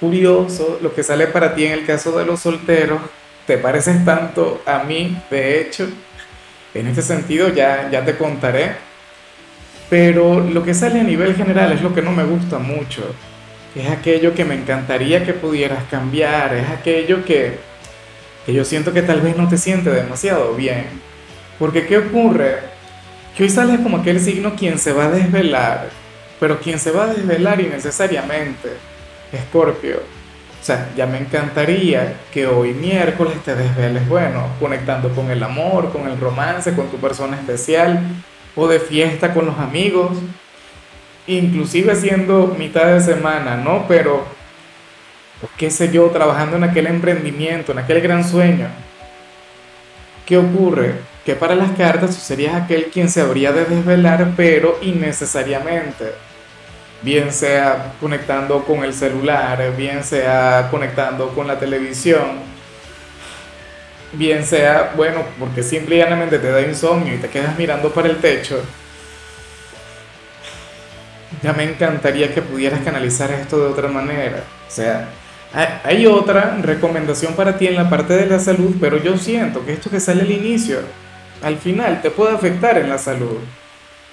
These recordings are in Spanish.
curioso lo que sale para ti en el caso de los solteros. Te pareces tanto a mí, de hecho. En este sentido ya, ya te contaré. Pero lo que sale a nivel general es lo que no me gusta mucho. Es aquello que me encantaría que pudieras cambiar. Es aquello que, que yo siento que tal vez no te siente demasiado bien. Porque ¿qué ocurre? Que hoy sales como aquel signo quien se va a desvelar. Pero quien se va a desvelar innecesariamente Escorpio, o sea, ya me encantaría que hoy miércoles te desveles, bueno, conectando con el amor, con el romance, con tu persona especial, o de fiesta con los amigos, inclusive siendo mitad de semana, ¿no? Pero, pues, qué sé yo, trabajando en aquel emprendimiento, en aquel gran sueño. ¿Qué ocurre? Que para las cartas tú serías aquel quien se habría de desvelar, pero innecesariamente bien sea conectando con el celular, bien sea conectando con la televisión, bien sea, bueno, porque simplemente te da insomnio y te quedas mirando para el techo. Ya me encantaría que pudieras canalizar esto de otra manera. O sea, hay otra recomendación para ti en la parte de la salud, pero yo siento que esto que sale al inicio, al final te puede afectar en la salud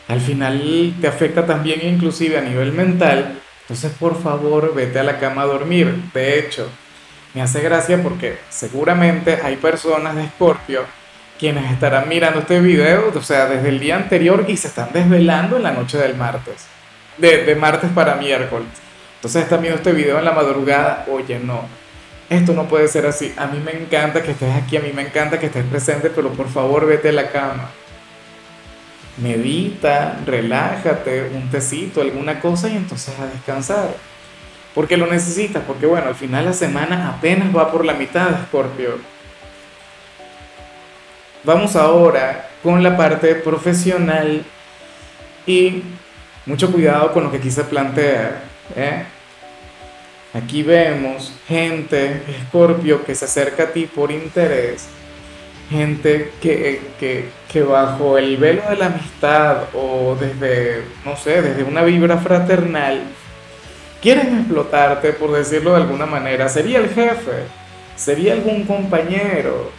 al final te afecta también inclusive a nivel mental, entonces por favor vete a la cama a dormir. De hecho, me hace gracia porque seguramente hay personas de Escorpio quienes estarán mirando este video, o sea, desde el día anterior y se están desvelando en la noche del martes, de, de martes para miércoles. Entonces están viendo este video en la madrugada, oye, no, esto no puede ser así. A mí me encanta que estés aquí, a mí me encanta que estés presente, pero por favor vete a la cama medita, relájate, un tecito, alguna cosa y entonces a descansar. Porque lo necesitas, porque bueno, al final la semana apenas va por la mitad, Scorpio. Vamos ahora con la parte profesional y mucho cuidado con lo que quise plantear. ¿eh? Aquí vemos gente, Scorpio, que se acerca a ti por interés gente que, que, que, bajo el velo de la amistad o desde, no sé, desde una vibra fraternal, quieren explotarte, por decirlo de alguna manera. Sería el jefe, sería algún compañero,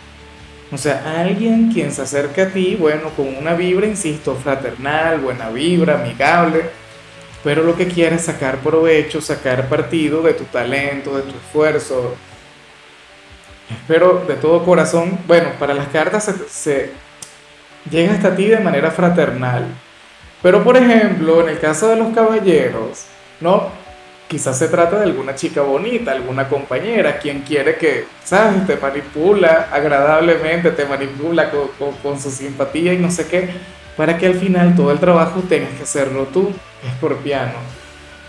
o sea, alguien quien se acerca a ti, bueno, con una vibra, insisto, fraternal, buena vibra, amigable, pero lo que quiere es sacar provecho, sacar partido de tu talento, de tu esfuerzo, Espero de todo corazón, bueno, para las cartas se, llega hasta ti de manera fraternal. Pero por ejemplo, en el caso de los caballeros, ¿no? Quizás se trata de alguna chica bonita, alguna compañera, quien quiere que, ¿sabes? Te manipula agradablemente, te manipula con, con su simpatía y no sé qué, para que al final todo el trabajo tengas que hacerlo tú, escorpiano.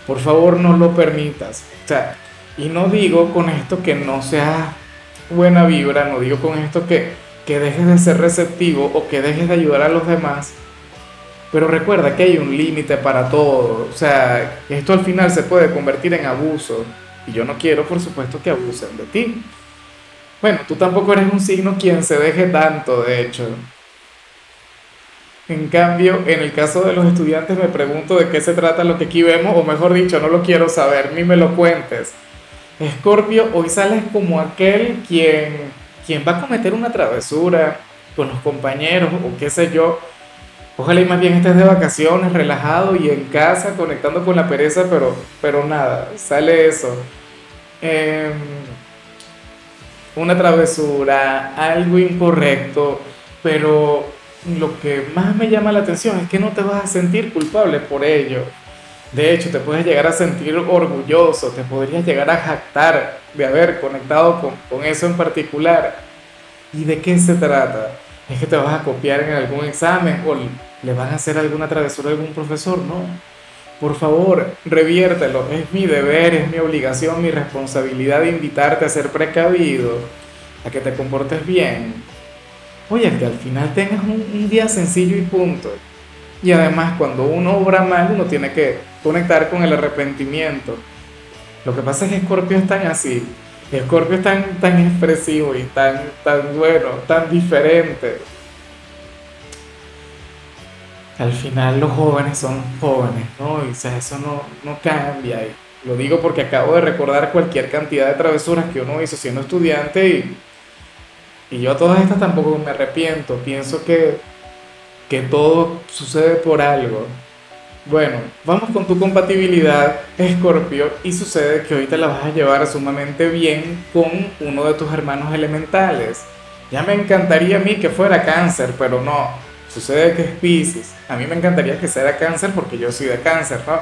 Por favor, no lo permitas. O sea, y no digo con esto que no sea buena vibra, no digo con esto que, que dejes de ser receptivo o que dejes de ayudar a los demás, pero recuerda que hay un límite para todo, o sea, esto al final se puede convertir en abuso y yo no quiero, por supuesto, que abusen de ti. Bueno, tú tampoco eres un signo quien se deje tanto, de hecho. En cambio, en el caso de los estudiantes me pregunto de qué se trata lo que aquí vemos, o mejor dicho, no lo quiero saber, ni me lo cuentes. Escorpio, hoy sales como aquel quien, quien va a cometer una travesura con los compañeros o qué sé yo. Ojalá y más bien estés de vacaciones, relajado y en casa, conectando con la pereza, pero, pero nada, sale eso. Em, una travesura, algo incorrecto, pero lo que más me llama la atención es que no te vas a sentir culpable por ello. De hecho, te puedes llegar a sentir orgulloso, te podrías llegar a jactar de haber conectado con, con, eso en particular. ¿Y de qué se trata? ¿Es que te vas a copiar en algún examen o le van a hacer alguna travesura a algún profesor? No. Por favor, reviértelo. Es mi deber, es mi obligación, mi responsabilidad de invitarte a ser precavido, a que te comportes bien. Oye, que al final tengas un, un día sencillo y punto. Y además, cuando uno obra mal, uno tiene que conectar con el arrepentimiento. Lo que pasa es que Scorpio es tan así. Scorpio es tan, expresivo y tan, tan bueno, tan diferente. Al final los jóvenes son jóvenes, ¿no? Y o sea, eso no, no cambia. Y lo digo porque acabo de recordar cualquier cantidad de travesuras que uno hizo siendo estudiante y, y yo a todas estas tampoco me arrepiento. Pienso que, que todo sucede por algo. Bueno, vamos con tu compatibilidad, Escorpio, y sucede que hoy te la vas a llevar sumamente bien con uno de tus hermanos elementales. Ya me encantaría a mí que fuera cáncer, pero no, sucede que es Pisces. A mí me encantaría que sea cáncer porque yo soy de cáncer, ¿no?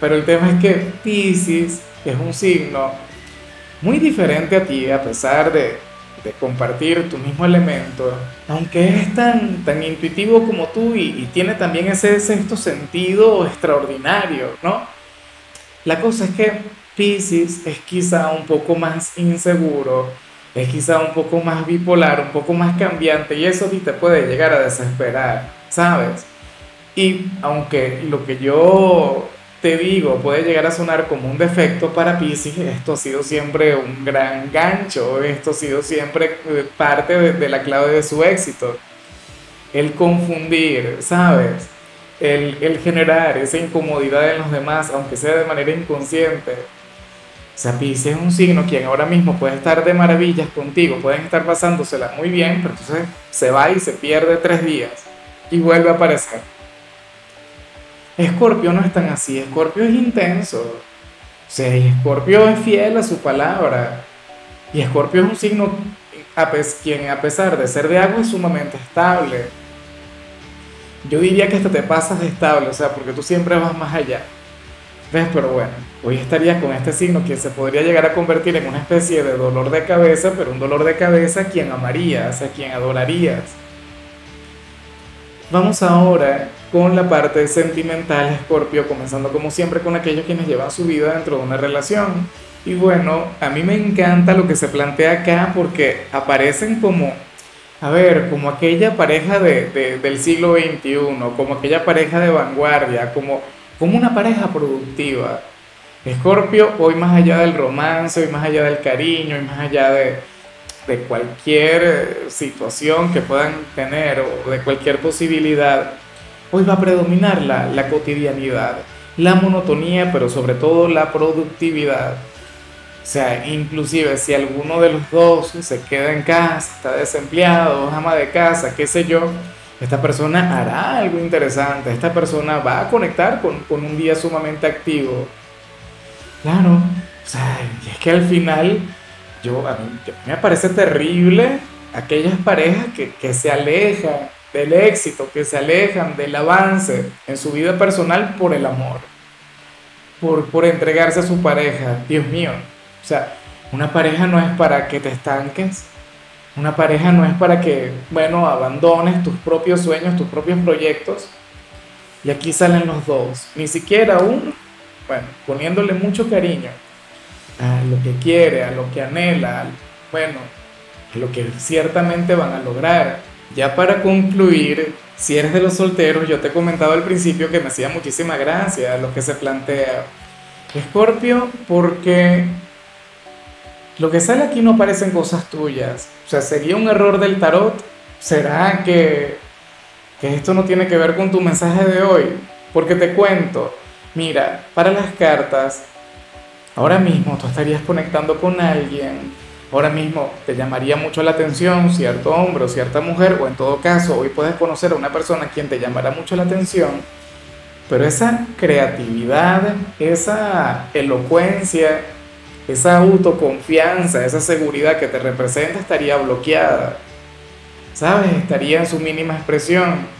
Pero el tema es que Pisces es un signo muy diferente a ti, a pesar de, de compartir tu mismo elemento, aunque es tan, tan intuitivo como tú y, tiene también ese sexto sentido extraordinario, ¿no? La cosa es que Pisces es quizá un poco más inseguro, es quizá un poco más bipolar, un poco más cambiante y eso sí te puede llegar a desesperar, ¿sabes? Y aunque lo que yo te digo, puede llegar a sonar como un defecto para Pisces, esto ha sido siempre un gran gancho, esto ha sido siempre eh, parte de, la clave de su éxito. El confundir, ¿sabes? El, el, generar esa incomodidad en los demás, aunque sea de manera inconsciente. O sea, Pisces es un signo quien ahora mismo puede estar de maravillas contigo, pueden estar pasándosela muy bien, pero entonces se va y se pierde tres días y vuelve a aparecer Escorpio no es tan así, Escorpio es intenso. O sea, Escorpio es fiel a su palabra. Y Escorpio es un signo quien a pesar de ser de agua es sumamente estable. Yo diría que hasta te pasas de estable, o sea, porque tú siempre vas más allá. ¿Ves? Pero bueno, hoy estaría con este signo que se podría llegar a convertir en una especie de dolor de cabeza, pero un dolor de cabeza a quien amarías, a quien adorarías. Vamos ahora con la parte sentimental, Escorpio, comenzando como siempre con aquellos quienes llevan su vida dentro de una relación. Y bueno, a mí me encanta lo que se plantea acá porque aparecen como, a ver, como aquella pareja de, del siglo XXI, como aquella pareja de vanguardia, como, como una pareja productiva. Escorpio, hoy más allá del romance, hoy más allá del cariño, hoy más allá de, de cualquier situación que puedan tener o de cualquier posibilidad, hoy va a predominar la, la cotidianidad, la monotonía, pero sobre todo la productividad. O sea, inclusive si alguno de los dos se queda en casa, está desempleado, ama de casa, qué sé yo, esta persona hará algo interesante, esta persona va a conectar con, con un día sumamente activo. Claro, o sea, y es que al final yo, a mí, me parece terrible aquellas parejas que, que se alejan del éxito, que se alejan del avance en su vida personal por el amor, por, por entregarse a su pareja. Dios mío, o sea, una pareja no es para que te estanques, una pareja no es para que, bueno, abandones tus propios sueños, tus propios proyectos. Y aquí salen los dos, ni siquiera uno, bueno, poniéndole mucho cariño a lo que quiere, a lo que anhela, bueno, a lo que ciertamente van a lograr. Ya para concluir, si eres de los solteros, yo te he comentado al principio que me hacía muchísima gracia lo que se plantea. Escorpio, porque lo que sale aquí no parecen cosas tuyas. O sea, ¿sería un error del tarot? ¿Será que, que esto no tiene que ver con tu mensaje de hoy? Porque te cuento, mira, para las cartas, Ahora mismo tú estarías conectando con alguien, ahora mismo te llamaría mucho la atención cierto hombre o cierta mujer, o en todo caso, hoy puedes conocer a una persona a quien te llamará mucho la atención, pero esa creatividad, esa elocuencia, esa autoconfianza, esa seguridad que te representa estaría bloqueada, ¿sabes? Estaría en su mínima expresión.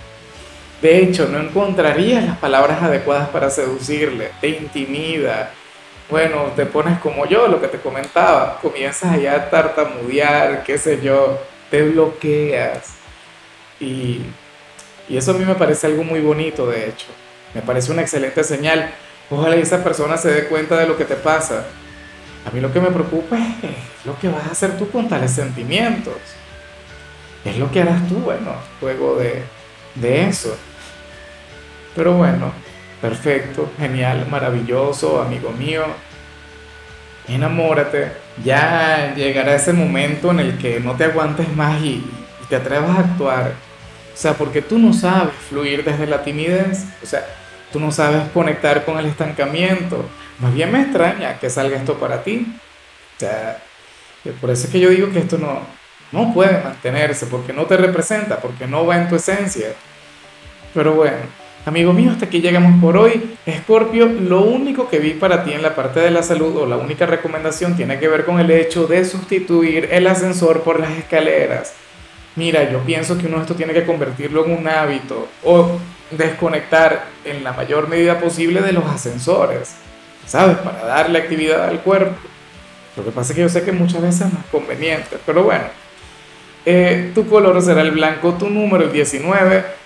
De hecho, no encontrarías las palabras adecuadas para seducirle, te intimida, bueno, te pones como yo, lo que te comentaba, comienzas allá a tartamudear, qué sé yo, te bloqueas. Y, y eso a mí me parece algo muy bonito, de hecho. Me parece una excelente señal. Ojalá esa persona se dé cuenta de lo que te pasa. A mí lo que me preocupa es lo que vas a hacer tú con tales sentimientos. Es lo que harás tú, bueno, luego de, de eso. Pero bueno, perfecto, genial, maravilloso, amigo mío. Enamórate. Ya llegará ese momento en el que no te aguantes más y, te atrevas a actuar. O sea, porque tú no sabes fluir desde la timidez. O sea, tú no sabes conectar con el estancamiento. Más bien me extraña que salga esto para ti. O sea, por eso es que yo digo que esto no, no puede mantenerse, porque no te representa, porque no va en tu esencia. Pero bueno, amigo mío, hasta aquí llegamos por hoy. Escorpio, lo único que vi para ti en la parte de la salud o la única recomendación tiene que ver con el hecho de sustituir el ascensor por las escaleras. Mira, yo pienso que uno esto tiene que convertirlo en un hábito o desconectar en la mayor medida posible de los ascensores, ¿sabes? Para darle actividad al cuerpo. Lo que pasa es que yo sé que muchas veces no es conveniente, pero bueno. Eh, tu color será el blanco, tu número el 19.